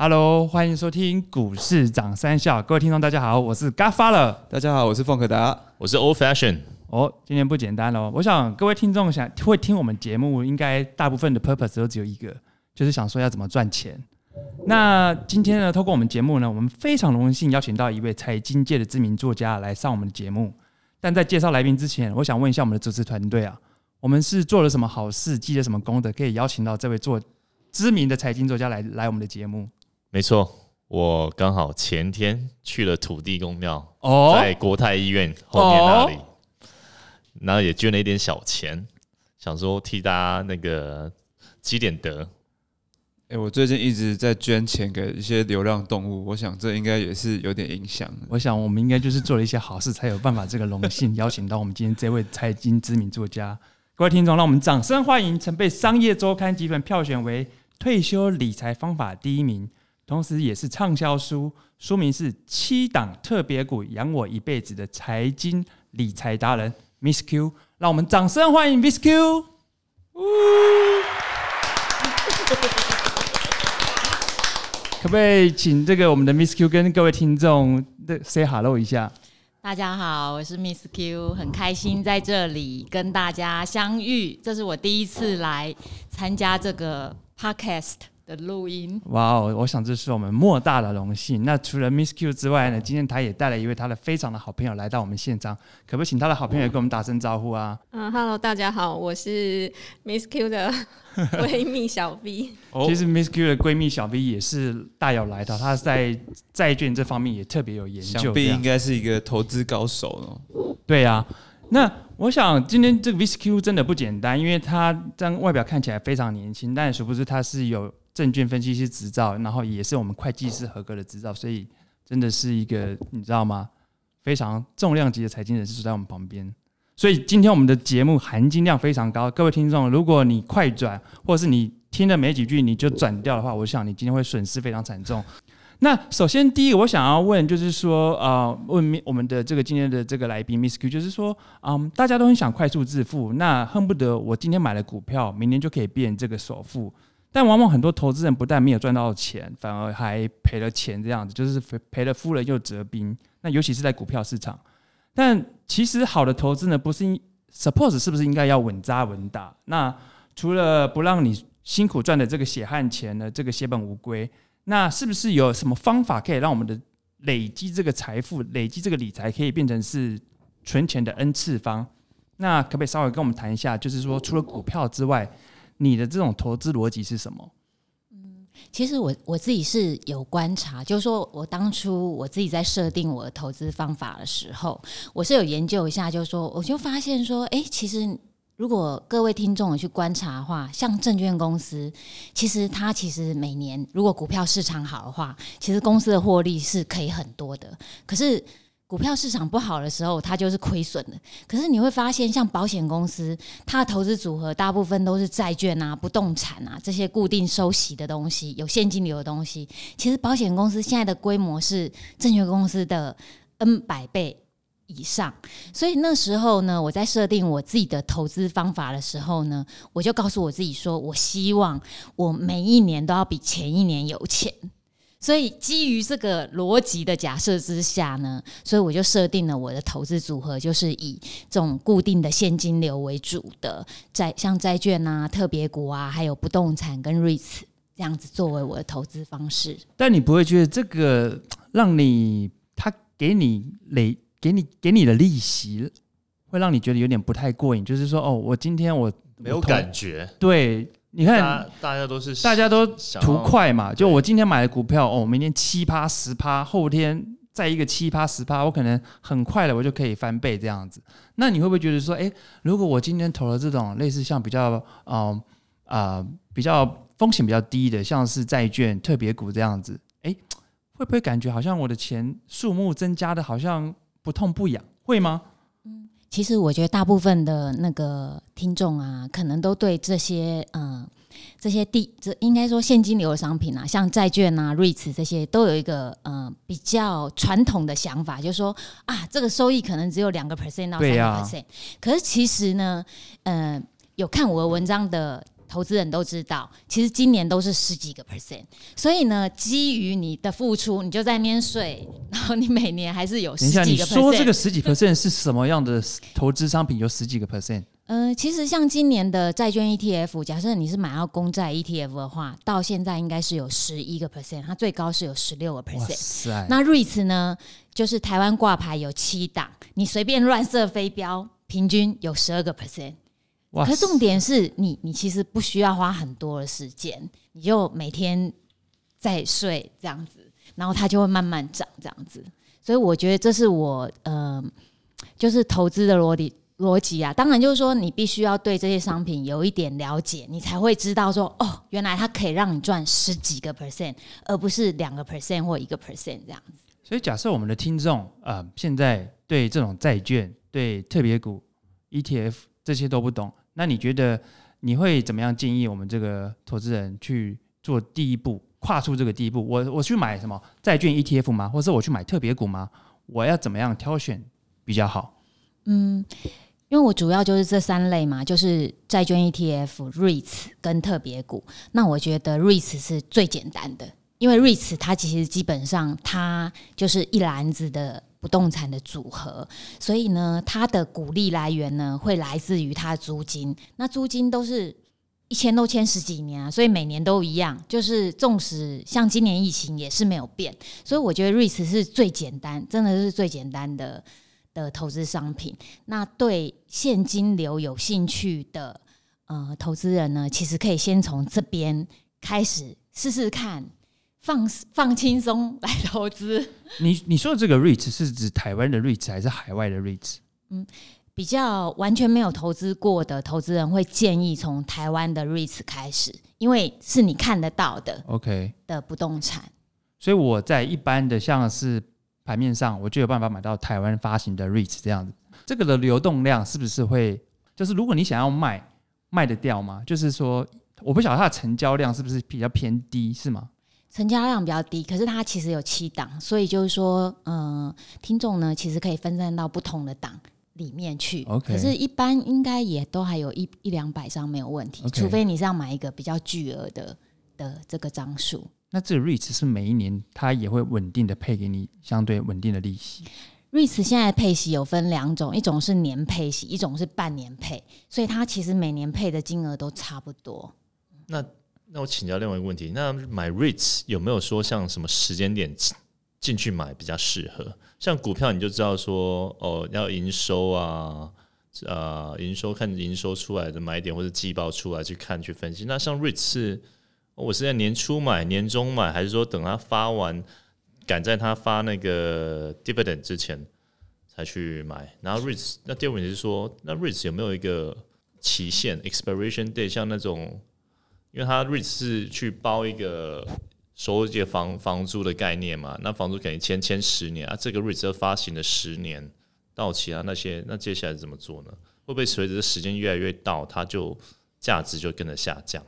Hello，欢迎收听股市涨三笑，各位听众大家好，我是 Godfather。大家好，我是凤可达。我是 Old Fashion。哦，今天不简单哦！我想各位听众想会听我们节目，应该大部分的 purpose 都只有一个，就是想说要怎么赚钱。那今天呢，透过我们节目呢，我们非常荣幸邀请到一位财经界的知名作家来上我们的节目。但在介绍来宾之前，我想问一下我们的主持团队啊，我们是做了什么好事，积了什么功德，可以邀请到这位做知名的财经作家来来我们的节目？没错，我刚好前天去了土地公庙，哦在国泰医院后面那里，然后也捐了一点小钱，想说替大家那个积点德。哎、我最近一直在捐钱给一些流浪动物，我想这应该也是有点影响的。我想我们应该就是做了一些好事，才有办法这个荣幸邀请到我们今天这位财经知名作家。各位听众，让我们掌声欢迎曾被《商业周刊》几本票选为退休理财方法第一名，同时也是畅销书，书名是《七档特别股养我一辈子的财经理财达人》Miss Q。让我们掌声欢迎 Miss Q。可不可以请这个我们的 Miss Q 跟各位听众的 say hello 一下？大家好，我是 Miss Q，很开心在这里跟大家相遇。这是我第一次来参加这个 podcast 的录音。哇哦，我想这是我们莫大的荣幸。那除了 Miss Q 之外呢，今天他也带了一位他的非常的好朋友来到我们现场，可不可以请他的好朋友跟我们打声招呼啊？嗯，Hello，，大家好，我是 Miss Q 的 闺蜜小 V。其实 Miss Q 的闺蜜小 V 也是大有来头，她在债券这方面也特别有研究。想必应该是一个投资高手哦。对呀、那我想今天这个 VSQ 真的不简单，因为他这样外表看起来非常年轻，但殊不知他是有证券分析师执照，然后也是我们会计师合格的执照，所以真的是一个你知道吗？非常重量级的财经人士坐在我们旁边。所以今天我们的节目含金量非常高，各位听众，如果你快转，或者是你听了没几句你就转掉的话，我想你今天会损失非常惨重。那首先第一个我想要问就是说，呃，问我们的这个今天的这个来宾 Miss Q，就是说，嗯，大家都很想快速致富，那恨不得我今天买了股票，明年就可以变这个首富。但往往很多投资人不但没有赚到钱，反而还赔了钱，这样子就是赔赔了夫人又折兵。那尤其是在股票市场，但其实好的投资呢，不是 suppose 是不是应该要稳扎稳打？那除了不让你辛苦赚的这个血汗钱呢，这个血本无归，那是不是有什么方法可以让我们的累积这个财富、累积这个理财，可以变成是存钱的 n 次方？那可不可以稍微跟我们谈一下，就是说除了股票之外，你的这种投资逻辑是什么？嗯其实我我自己是有观察，就是说我当初我自己在设定我的投资方法的时候，我是有研究一下，就是说我就发现说，哎，其实如果各位听众有去观察的话，像证券公司，其实它其实每年如果股票市场好的话，其实公司的获利是可以很多的。可是股票市场不好的时候，它就是亏损的。可是你会发现，像保险公司，它的投资组合大部分都是债券啊、不动产啊这些固定收息的东西，有现金流的东西。其实保险公司现在的规模是证券公司的 N 百倍以上，所以那时候呢，我在设定我自己的投资方法的时候呢，我就告诉我自己说，我希望我每一年都要比前一年有钱。所以基于这个逻辑的假设之下呢，所以我就设定了我的投资组合，就是以这种固定的现金流为主的债，像债券啊、特别股啊，还有不动产跟 REITs 这样子作为我的投资方式。但你不会觉得这个让你他给你累给你给你的利息，会让你觉得有点不太过瘾？就是说，哦，我今天我没有感觉，对，你看大大家都是大家都图快嘛，就我今天买的股票，哦，明天七趴十趴，后天再一个七趴十趴，我可能很快的我就可以翻倍这样子。那你会不会觉得说，诶，如果我今天投了这种类似像比较嗯啊、比较风险比较低的，像是债券、特别股这样子，诶，会不会感觉好像我的钱数目增加的好像不痛不痒？会吗？其实我觉得大部分的那个听众啊，可能都对这些嗯、呃这些地这应该说现金流的商品啊，像债券啊、REITs 这些，都有一个呃比较传统的想法，就是说啊，这个收益可能只有两个 percent 到三个 percent。可是其实呢，呃，有看我的文章的投资人都知道，其实今年都是十几个 percent。所以呢，基于你的付出，你就在那边睡，然后你每年还是有十几个 percent。说这个十几 percent 是什么样的投资商品？有十几个 percent？呃，其实像今年的债券 ETF，假设你是买到公债 ETF 的话，到现在应该是有十一个 percent，它最高是有十六个 percent。塞！那 REITs 呢，就是台湾挂牌有七档，你随便乱射飞镖，平均有十二个 percent。哇可是重点是你，你其实不需要花很多的时间，你就每天在睡这样子，然后它就会慢慢涨这样子。所以我觉得这是我呃，就是投资的逻辑逻辑啊。当然就是说，你必须要对这些商品有一点了解，你才会知道说，哦，原来它可以让你赚十几个 percent，而不是两个 percent 或一个 percent 这样子。所以假设我们的听众呃现在对这种债券、对特别股、ETF 这些都不懂，那你觉得你会怎么样建议我们这个投资人去做第一步，跨出这个第一步？我我去买什么债券 ETF 吗？或者我去买特别股吗？我要怎么样挑选比较好？嗯，因为我主要就是这三类嘛，就是债券 ETF、REITs 跟特别股。那我觉得 REITs 是最简单的，因为 REITs 它其实基本上它就是一篮子的不动产的组合，所以呢，它的股利来源呢会来自于它的租金。那租金都是一签都签十几年啊，所以每年都一样。就是纵使像今年疫情也是没有变，所以我觉得 REITs 是最简单，真的是最简单的的投资商品。那对现金流有兴趣的呃投资人呢，其实可以先从这边开始试试看，放放轻松来投资。你你说的这个 REITs 是指台湾的 REITs 还是海外的 REIT？嗯比较完全没有投资过的投资人会建议从台湾的 REITs 开始，因为是你看得到的 OK，的不动产。所以我在一般的像是盘面上，我就有办法买到台湾发行的 REITs 这样子。这个的流动量是不是会，就是如果你想要卖，卖得掉吗？就是说，我不晓得它的成交量是不是比较偏低，是吗？成交量比较低，可是它其实有七档，所以就是说，嗯、听众呢其实可以分散到不同的档里面去。OK 可是，一般应该也都还有一一两百张没有问题除非你是要买一个比较巨额的的这个张数。那这个 REITs 是每一年它也会稳定的配给你相对稳定的利息。REITs 现在配息有分两种，一种是年配息，一种是半年配，所以它其实每年配的金额都差不多。那那我请教另外一个问题，那买 REITs 有没有说像什么时间点进去买比较适合？像股票你就知道说哦要营收啊，呃营收看营收出来的买点或者季报出来去看去分析。那像 REITs 是、我是在年初买、年中买，还是说等它发完，赶在它发那个 dividend 之前才去买？然后 REITs 那第二问题是说，那 REITs 有没有一个期限 expiration date，像那种因为他 REIT 是去包一个收一个房房租的概念嘛，那房租肯定签签十年啊，这个 REIT 发行了十年到期啊，那些那接下来怎么做呢？会不会随着时间越来越到，它就价值就跟着下降？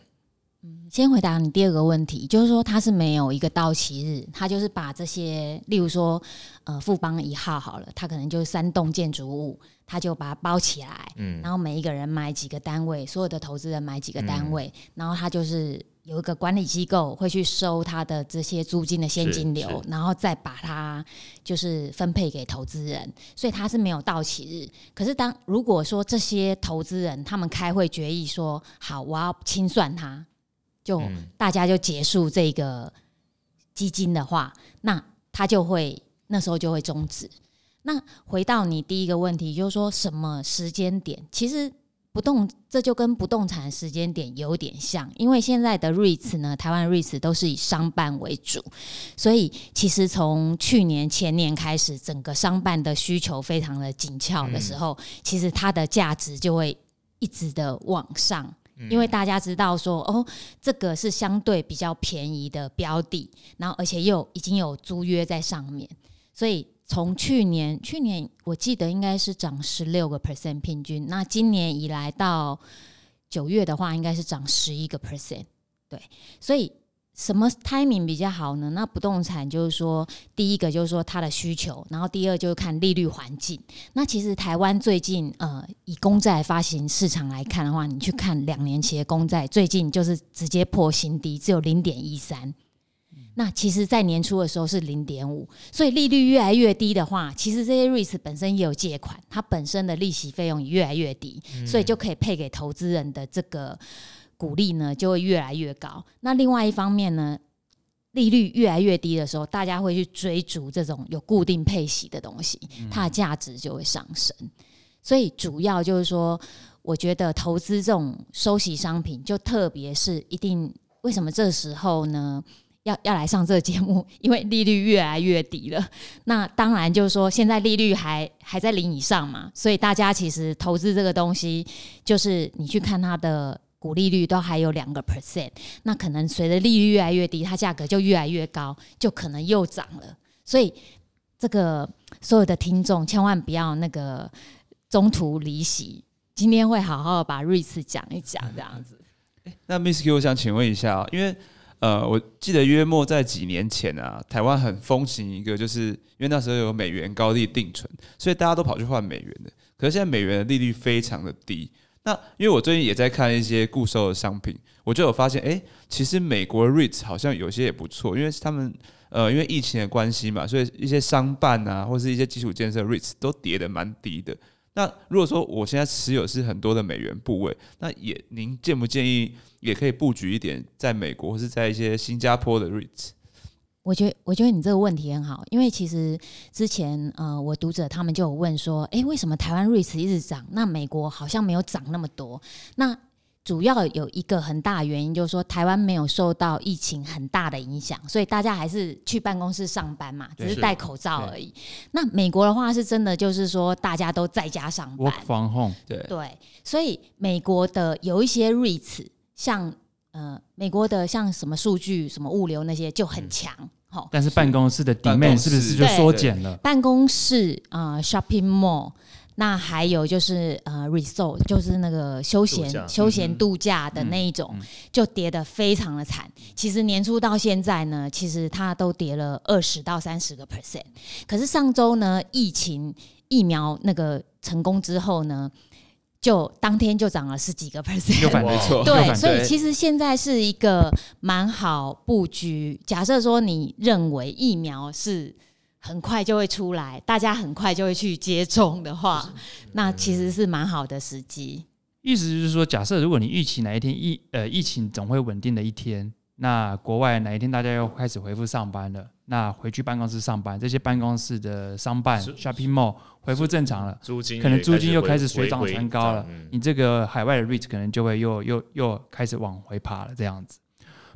先回答你第二个问题，就是说它是没有一个到期日，它就是把这些，例如说，呃，富邦一号好了，它可能就是三栋建筑物，它就把它包起来，嗯然后每一个人买几个单位，所有的投资人买几个单位，然后它就是有一个管理机构会去收它的这些租金的现金流，然后再把它就是分配给投资人，所以它是没有到期日。可是当如果说这些投资人他们开会决议说，好，我要清算它，就嗯大家就结束这个基金的话，那它就会那时候就会终止。那回到你第一个问题，就是说什么时间点？其实不动这就跟不动产时间点有点像，因为现在的 REITs 呢，台湾 REITs 都是以商办为主，所以其实从去年前年开始，整个商办的需求非常的紧俏的时候，其实它的价值就会一直的往上。因为大家知道说，哦，这个是相对比较便宜的标的，然后而且又已经有租约在上面，所以从去年去年我记得应该是涨十六个 percent 平均，那今年以来到九月的话，应该是涨十一个 percent，对，所以什么 timing 比较好呢？那不动产就是说，第一个就是说它的需求，然后第二就是看利率环境。那其实台湾最近呃，以公债发行市场来看的话，你去看两年期的公债，最近就是直接破新低，只有零点一三。那其实，在年初的时候是零点五，所以利率越来越低的话，其实这些 REITs 本身也有借款，它本身的利息费用也越来越低，所以就可以配给投资人的这个股利呢，就会越来越高。那另外一方面呢，利率越来越低的时候，大家会去追逐这种有固定配息的东西，它的价值就会上升。所以主要就是说，我觉得投资这种收息商品，就特别是一定为什么这时候呢？要要来上这个节目，因为利率越来越低了。那当然就是说，现在利率还还在零以上嘛，所以大家其实投资这个东西，就是你去看它的股利率都还有两个 percent，那可能随着利率越来越低，它价格就越来越高，就可能又涨了。所以这个所有的听众千万不要那个中途离席，今天会好好把瑞士讲一讲这样子。那 Miss Q，我想请问一下，因为。呃，我记得约莫在几年前啊，台湾很风行一个，就是因为那时候有美元高利定存，所以大家都跑去换美元的。可是现在美元的利率非常的低。那因为我最近也在看一些固收的商品，我就有发现，哎，其实美国 REITs 好像有些也不错，因为他们呃，因为疫情的关系嘛，所以一些商办啊，或是一些基础建设 REITs 都跌的蛮低的。那如果说我现在持有是很多的美元部位，那也您建不建议也可以布局一点在美国或是在一些新加坡的 REITs？我觉得我觉得你这个问题很好，因为其实之前呃我读者他们就有问说，哎，为什么台湾 REITs 一直涨，那美国好像没有涨那么多？那主要有一个很大原因，就是说台湾没有受到疫情很大的影响，所以大家还是去办公室上班嘛，只是戴口罩而已。那美国的话是真的，就是说大家都在家上班，防控对对，所以美国的有一些 REITs，像呃美国的像什么数据、什么物流那些就很强，好，但是办公室的 demand 是不是就缩减了？办公室啊，shopping mall。那还有就是呃，resort 就是那个休闲休闲度假的那一种，就跌得非常的惨。其实年初到现在呢，其实它都跌了二十到三十个 percent。可是上周呢，疫情疫苗那个成功之后呢，就当天就涨了十几个 percent。没错，对，所以其实现在是一个蛮好布局。假设说你认为疫苗是。很快就会出来，大家很快就会去接种的话，那其实是蛮好的时机。意思就是说，假设如果你预期哪一天疫呃疫情总会稳定的一天，那国外哪一天大家又开始恢复上班了，那回去办公室上班，这些办公室的商办 shopping mall 恢复正常了，租金可能租金又开始水涨船高了，你这个海外的 REIT 可能就会又又又开始往回爬了这样子。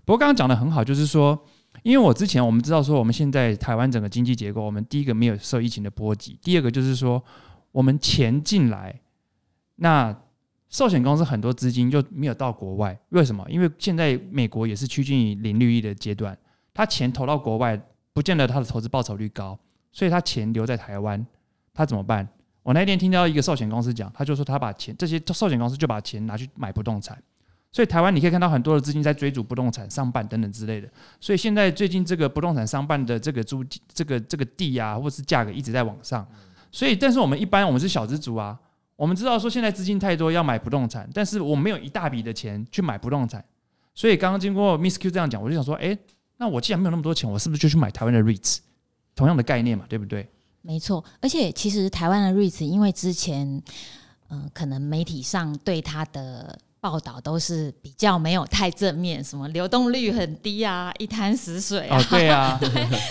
不过刚刚讲的很好，就是说。因为我之前我们知道说，我们现在台湾整个经济结构，我们第一个没有受疫情的波及，第二个就是说，我们钱进来，那寿险公司很多资金就没有到国外，为什么？因为现在美国也是趋近于零利率的阶段，他钱投到国外，不见得他的投资报酬率高，所以他钱留在台湾，他怎么办？我那天听到一个寿险公司讲，他就说他把钱，这些寿险公司就把钱拿去买不动产。所以台湾你可以看到很多的资金在追逐不动产商办等等之类的，所以现在最近这个不动产商办的这个租这个这个地啊，或是价格一直在往上。所以，但是我们一般我们是小资族啊，我们知道说现在资金太多要买不动产，但是我没有一大笔的钱去买不动产。所以刚刚经过 Miss Q 这样讲，我就想说，哎，那我既然没有那么多钱，我是不是就去买台湾的 REITs？同样的概念嘛，对不对？没错，而且其实台湾的 REITs，因为之前嗯，可能媒体上对它的报道都是比较没有太正面，什么流动率很低啊，一滩死水啊，对啊，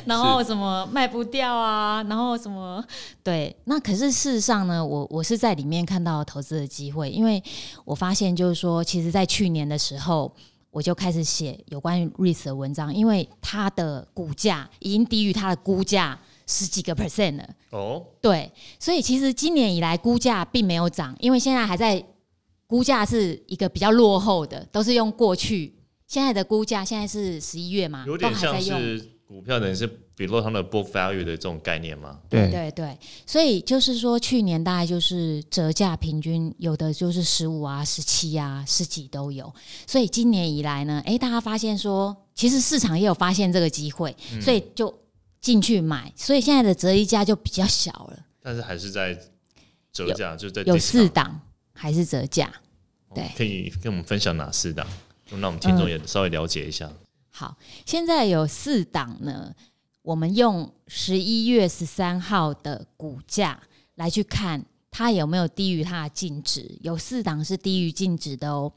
然后什么卖不掉啊，然后什么对，那可是事实上呢，我我是在里面看到投资的机会，因为我发现就是说，其实在去年的时候，我就开始写有关于 REITs 的文章，因为它的股价已经低于它的估价十几个 percent 了。哦，对，所以其实今年以来估价并没有涨，因为现在还在。估价是一个比较落后的，都是用过去现在的估价，现在是十一月嘛，有点像是股票等于是 below 它的 book value 的这种概念吗？对对对，所以就是说，去年大概就是折价平均有的就是十五啊、十七啊、十几都有。所以今年以来呢，哎，大家发现说，其实市场也有发现这个机会，所以就进去买。所以现在的折溢价就比较小了，但是还是在折价，就是在有四档还是折价。对可以跟我们分享哪四档，让我们听众也稍微了解一下。好，现在有四档呢，我们用十一月十三号的股价来去看它有没有低于它的净值，有四档是低于净值的哦。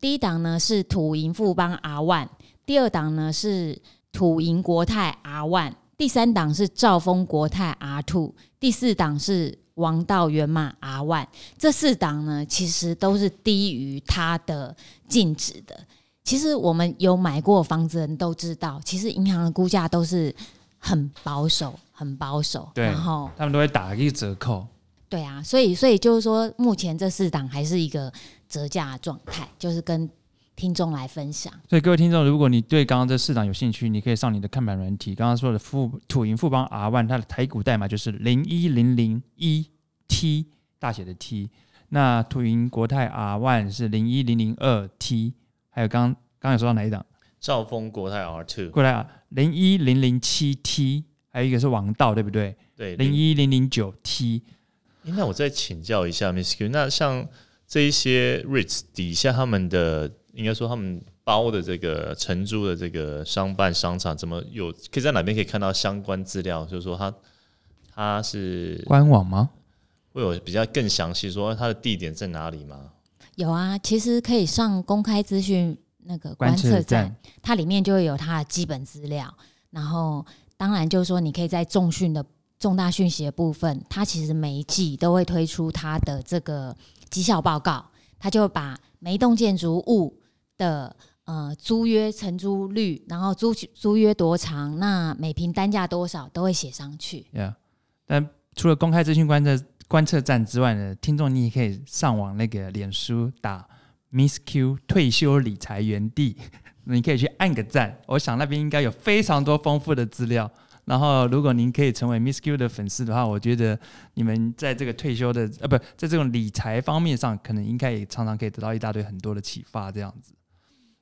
第一档呢是土银富邦 R One，第二档呢是土银国泰 R One，第三档是兆丰国泰 R Two，第四档是王道源码 R One。这四档呢，其实都是低于它的净值的。其实我们有买过房子的人都知道，其实银行的估价都是很保守，很保守。对然后他们都会打一个折扣。对啊，所以所以就是说，目前这四档还是一个折价的状态，就是跟听众来分享。所以各位听众，如果你对刚刚这市场有兴趣，你可以上你的看板软体，刚刚说的富土银富邦 R One，它的台股代码就是零一零零一 T 大写的 T。那土银国泰 R One 是零一零零二 T，还有刚刚刚有说到哪一档？兆丰国泰 R two 过来啊，零一零零七 T，还有一个是王道，对不对？对零一零零九 T，诶那我再请教一下 Miss Q，那像这一些 REITs 底下他们的，应该说他们包的这个承租的这个商办商场，怎么有可以在哪边可以看到相关资料？就是说它它是官网吗？会有比较更详细说它的地点在哪里吗？有啊，其实可以上公开资讯那个观测站站，它里面就会有它的基本资料。然后，当然就是说，你可以在重讯的重大讯息的部分，它其实每一季都会推出它的这个绩效报告，它就会把每一栋建筑物的呃租约承租率，然后租租约多长，那每平单价多少都会写上去。Yeah，但除了公开资讯观测观测站之外呢，听众你也可以上网那个脸书打 Miss Q 退休理财园地，你可以去按个赞。我想那边应该有非常多丰富的资料。然后，如果您可以成为 Miss Q 的粉丝的话，我觉得你们在这个退休的呃不，在这种理财方面上，可能应该也常常可以得到一大堆很多的启发。这样子。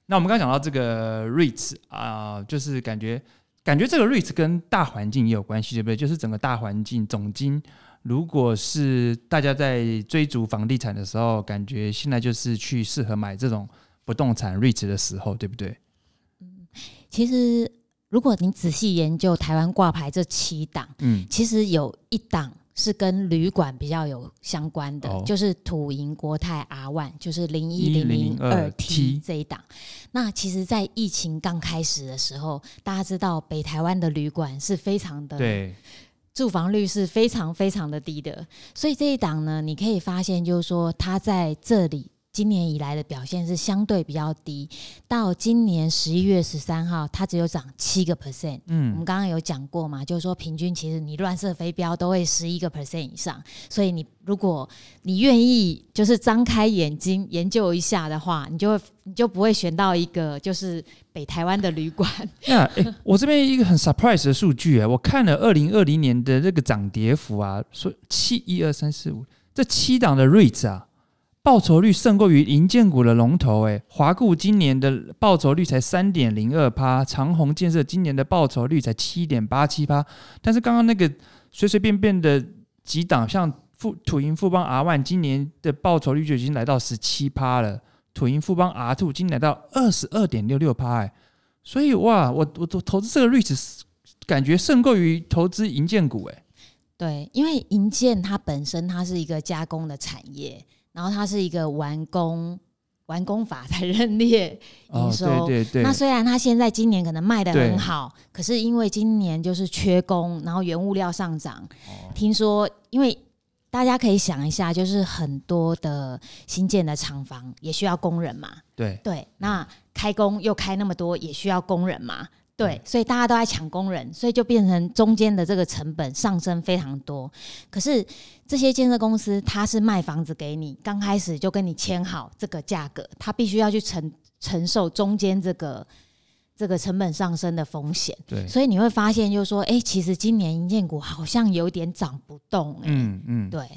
那我们刚刚讲到这个 REITs 啊、就是感觉感觉这个 REITs 跟大环境也有关系，对不对？就是整个大环境总金，如果是大家在追逐房地产的时候，感觉现在就是去适合买这种不动产 REITs 的时候，对不对？嗯其实，如果你仔细研究台湾挂牌这七档，嗯，其实有一档是跟旅馆比较有相关的，哦就是土银国泰 R One，就是零一零零二 T T 这一档。那其实，在疫情刚开始的时候，大家知道北台湾的旅馆是非常的对，住房率是非常非常的低的，所以这一档呢，你可以发现，就是说它在这里今年以来的表现是相对比较低，到今年十一月十三号，它只有涨七个 percent。嗯我嗯们刚刚有讲过嘛，就是说平均其实你乱射飞镖都会十一个 percent 以上，所以你如果你愿意就是张开眼睛研究一下的话，你就会你就不会选到一个就是北台湾的旅馆。那诶，我这边一个很 surprise 的数据啊，我看了二零二零年的这个涨跌幅啊，说七一二三四五这七档的 REITs 啊，报酬率胜过于银建股的龙头哎，华固今年的报酬率才三点零二趴，长虹建设今年的报酬率才七点八七趴，但是刚刚那个随随便便的几档，像富土银富邦 R One 今年的报酬率就已经来到十七趴了，土银富邦 R Two 今年来到二十二点六六趴哎。所以哇，我我我投资这个率值感觉胜过于投资银建股哎。对，因为银建它本身它是一个加工的产业，然后它是一个完工完工法才认列营 哦，收。对对对，那虽然它现在今年可能卖的很好，可是因为今年就是缺工，然后原物料上涨，哦。听说因为大家可以想一下，就是很多的新建的厂房也需要工人嘛，对。对，那开工又开那么多，也需要工人嘛。对，所以大家都在抢工人，所以就变成中间的这个成本上升非常多。可是这些建设公司，它是卖房子给你，刚开始就跟你签好这个价格，它必须要去承承受中间这个这个成本上升的风险。对，所以你会发现，就是说，哎、其实今年银建股好像有点涨不动、哎、嗯嗯，对，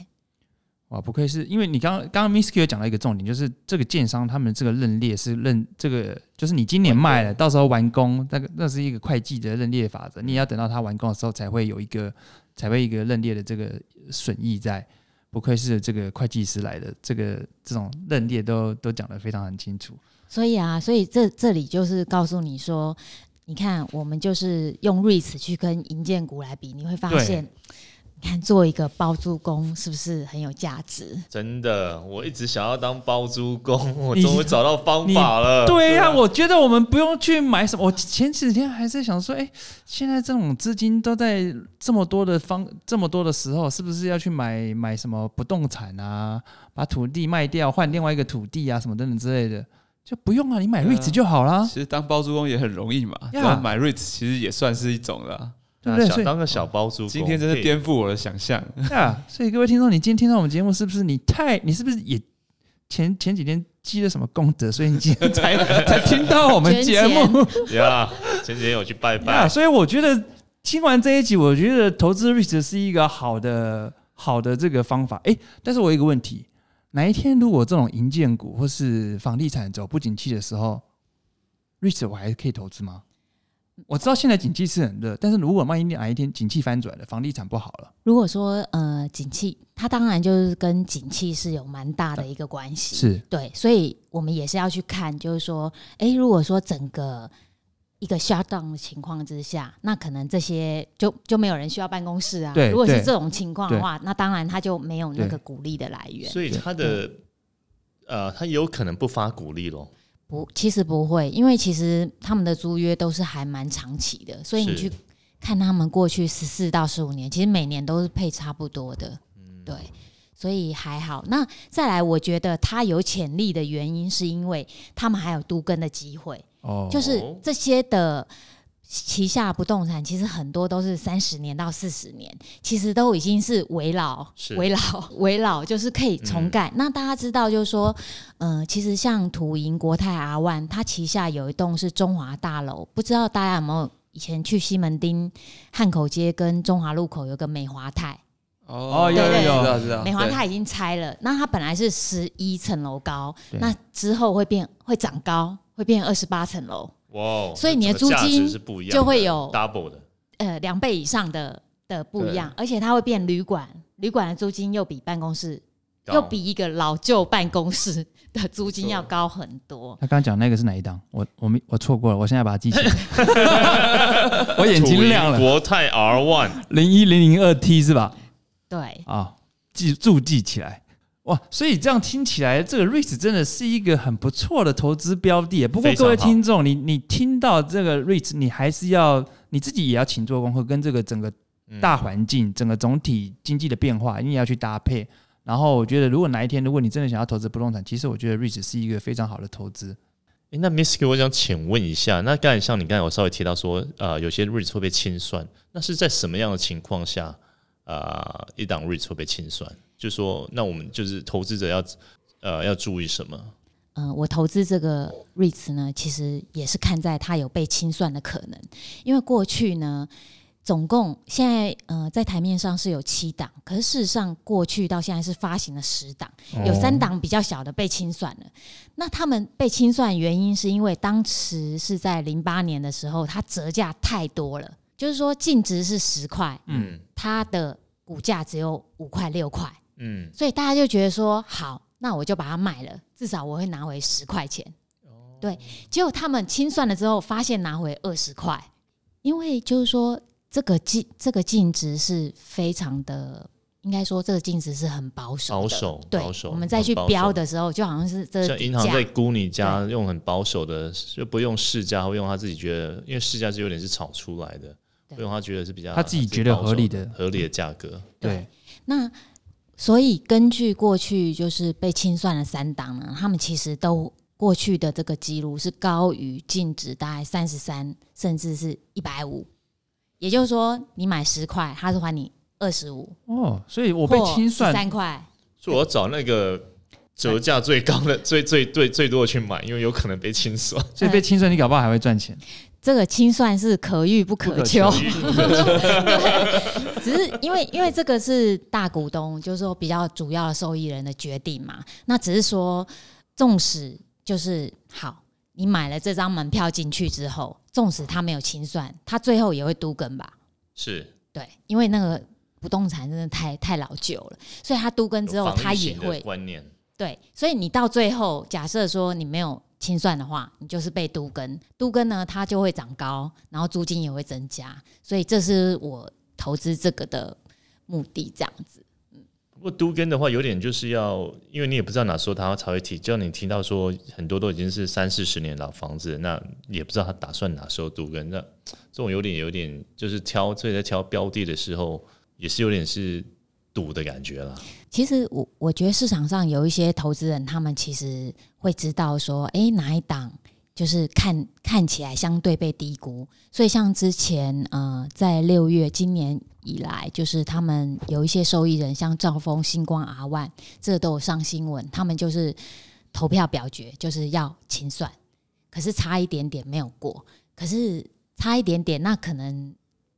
哇，不愧是因为你刚刚刚刚 Miss Q 讲到一个重点，就是这个建商他们这个认列是认这个，就是你今年卖了，到时候完工，那个那是一个会计的认列法则，你也要等到它完工的时候才会有一个才会一个认列的这个损益在。不愧是这个会计师来的，这个这种认列都都讲得非常很清楚。所以啊，所以这这里就是告诉你说，你看我们就是用 REITs 去跟银建股来比，你会发现，你看做一个包租公是不是很有价值？真的，我一直想要当包租公，我终于找到方法了。对呀、啊我觉得我们不用去买什么。我前几天还在想说，哎、现在这种资金都在这么多的方这么多的时候，是不是要去买买什么不动产啊，把土地卖掉换另外一个土地啊，什么等等之类的，就不用啊，你买对啊 REITs 就好啦，其实当包租公也很容易嘛，呀然后买 REITs 其实也算是一种了。对不对？小所以当个小包租公，今天真的颠覆我的想象。啊，所以各位听众，你今天听到我们节目，是不是你太你是不是也前前几天积了什么功德，所以你今天才 才听到我们节目？呀。前几天有去拜啊，拜，所以我觉得听完这一集，我觉得投资 REIT 是一个好的好的这个方法。哎，但是我有一个问题，哪一天如果这种银建股或是房地产走不景气的时候，REIT 我还可以投资吗？我知道现在景气是很热，但是如果万一哪一天景气翻转了，房地产不好了，如果说呃景气，它当然就是跟景气是有蛮大的一个关系。是对，所以我们也是要去看，就是说，诶，如果说整个一个 shutdown 的情况之下，那可能这些就就没有人需要办公室啊。如果是这种情况的话，那当然它就没有那对个鼓励的来源。所以他的呃，他有可能不发鼓励咯。不，其实不会，因为其实他们的租约都是还蛮长期的，所以你去看他们过去十四到十五年，其实每年都是配差不多的。嗯对，所以还好。那再来，我觉得它有潜力的原因，是因为他们还有都更的机会，哦，就是这些的。旗下不动产其实很多都是三十年到四十年，其实都已经是围老是、围老、围老，就是可以重盖。那大家知道，就是说，嗯、其实像土银、国泰、阿万，它旗下有一栋是中华大楼，不知道大家有没有以前去西门町汉口街跟中华路口有个美华泰，哦有有有。美华对。泰已经拆了，那它本来是十一层楼高，那之后会变会长高，会变二十八层楼，哇哦，所以你的租金是不一样，就会有 double 的。呃，两倍以上的的不一样，而且它会变旅馆，旅馆的租金又比办公室又比一个老旧办公室的租金要高很多。他刚刚讲那个是哪一档？我我没我错过了，我现在把它记起来。我眼睛亮了，国泰 R One 零一零零二 T 是吧？对，啊，记注记起来。哇，所以这样听起来，这个 REIT 真的是一个很不错的投资标的。不过各位听众，你你听到这个 REIT，你还是要你自己也要勤做功课，跟这个整个嗯大环境、整个总体经济的变化，你也要去搭配。然后我觉得，如果哪一天如果你真的想要投资不动产，其实我觉得 REIT 是一个非常好的投资。诶那 Miss Q，我想请问一下，那刚才像你刚才有稍微提到说，呃，有些 REIT 会被清算，那是在什么样的情况下，呃，一档 REIT 会被清算？就说，那我们就是投资者要呃要注意什么？嗯、我投资这个 REITs 呢，其实也是看在它有被清算的可能，因为过去呢，总共现在呃在台面上是有七档，可是事实上过去到现在是发行了十档，有三档比较小的被清算了。那他们被清算原因是因为当时是在零八年的时候，它折价太多了，就是说净值是十块，嗯它的股价只有五块六块。嗯，所以大家就觉得说，好，那我就把它卖了，至少我会拿回十块钱。对，结果他们清算了之后，发现拿回二十块，因为就是说这个净这个净值是非常的，应该说这个净值是很保守的。保守对保守，我们再去标的时候，就好像是这像银行在估你家用很保守的，就不用市价，会用他自己觉得，因为市价是有点是炒出来的，对会用他觉得是比较他自己觉得合理的合理的价格。对，那所以根据过去就是被清算的三档呢，他们其实都过去的这个记录是高于净值大概三十三，甚至是一百五。也就是说，你买十块，他是还你二十五，哦，所以我被清算，三块。所以我要找那个折价最高的、最最最最多的去买，因为有可能被清算。所以被清算，你搞不好还会赚钱。这个清算是可遇不可求，只是因为因为这个是大股东，就是说比较主要的受益人的决定嘛。那只是说，纵使就是好，你买了这张门票进去之后，纵使他没有清算，他最后也会都跟吧？是。对，因为那个不动产真的太太老旧了，所以他都跟之后他也会。观念，对，所以你到最后，假设说你没有清算的话，你就是被都跟，都跟呢它就会长高，然后租金也会增加，所以这是我投资这个的目的，这样子。不过都跟的话，有点就是要，因为你也不知道哪时候他才会提，叫你听到说很多都已经是三四十年老房子，那也不知道他打算哪时候都跟，那这种有点有点就是挑，所以在挑标的的时候，也是有点是赌的感觉啦。其实我我觉得市场上有一些投资人，他们其实会知道说，诶，哪一档就是看看起来相对被低估，所以像之前呃，在六月今年以来，就是他们有一些受益人，像兆丰、星光、阿万，这都有上新闻，他们就是投票表决，就是要清算，可是差一点点没有过，可是差一点点，那可能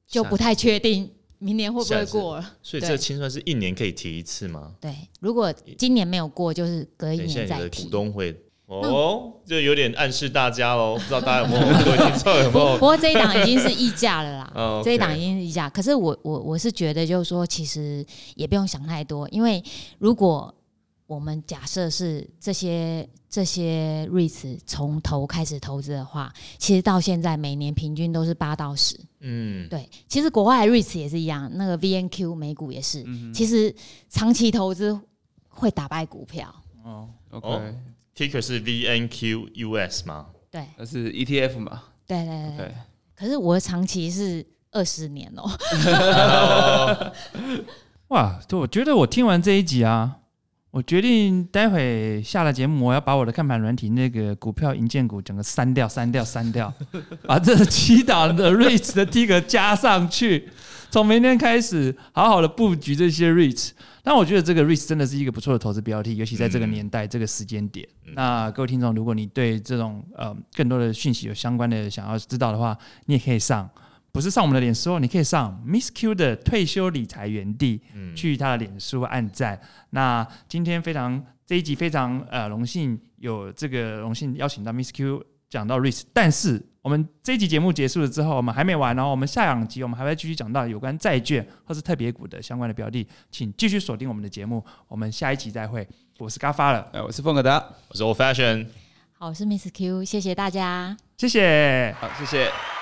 就不太确定明年会不会过了。所以这清算是一年可以提一次吗？对，如果今年没有过，就是隔一年再提股。东会哦，就有点暗示大家喽，不知道大家有没有各位听众有没不有不过这一档已经是溢价了啦，这一档已经是溢价。可是我我我是觉得，就是说，其实也不用想太多，因为如果我们假设是这些这些 REITs 从头开始投资的话，其实到现在每年平均都是八到十。嗯，对，其实国外的 REITs 也是一样，那个 VNQ 美股也是，嗯其实长期投资会打败股票。哦，OK，、哦 ticker 是 VNQUS 吗？对那是 ETF 嘛对对对对。？OK，可是我的长期是二十年哦、哇，对，我觉得我听完这一集啊，我决定待会下了节目，我要把我的看盘软体那个股票银建股整个删掉、删掉、删掉，把这七档的 REITs 的 T 格加上去，从明天开始好好的布局这些 REITs。但我觉得这个 REITs 真的是一个不错的投资标的，尤其在这个年代、这个时间点。那各位听众，如果你对这种呃更多的讯息有相关的想要知道的话，你也可以上。不是上我们的脸书哦，你可以上 Miss Q 的退休理财园地，嗯去他的脸书按赞。那今天非常这一集非常呃荣幸有这个荣幸邀请到 Miss Q 讲到 REITs，但是我们这一集节目结束了之后，我们还没完哦，我们下两集我们还会继续讲到有关债券或是特别股的相关的标的，请继续锁定我们的节目，我们下一集再会。我是嘎发了，哎，我是凤格达，我是 Old Fashion。好，我是 Miss Q，谢谢大家。谢谢。好，谢谢。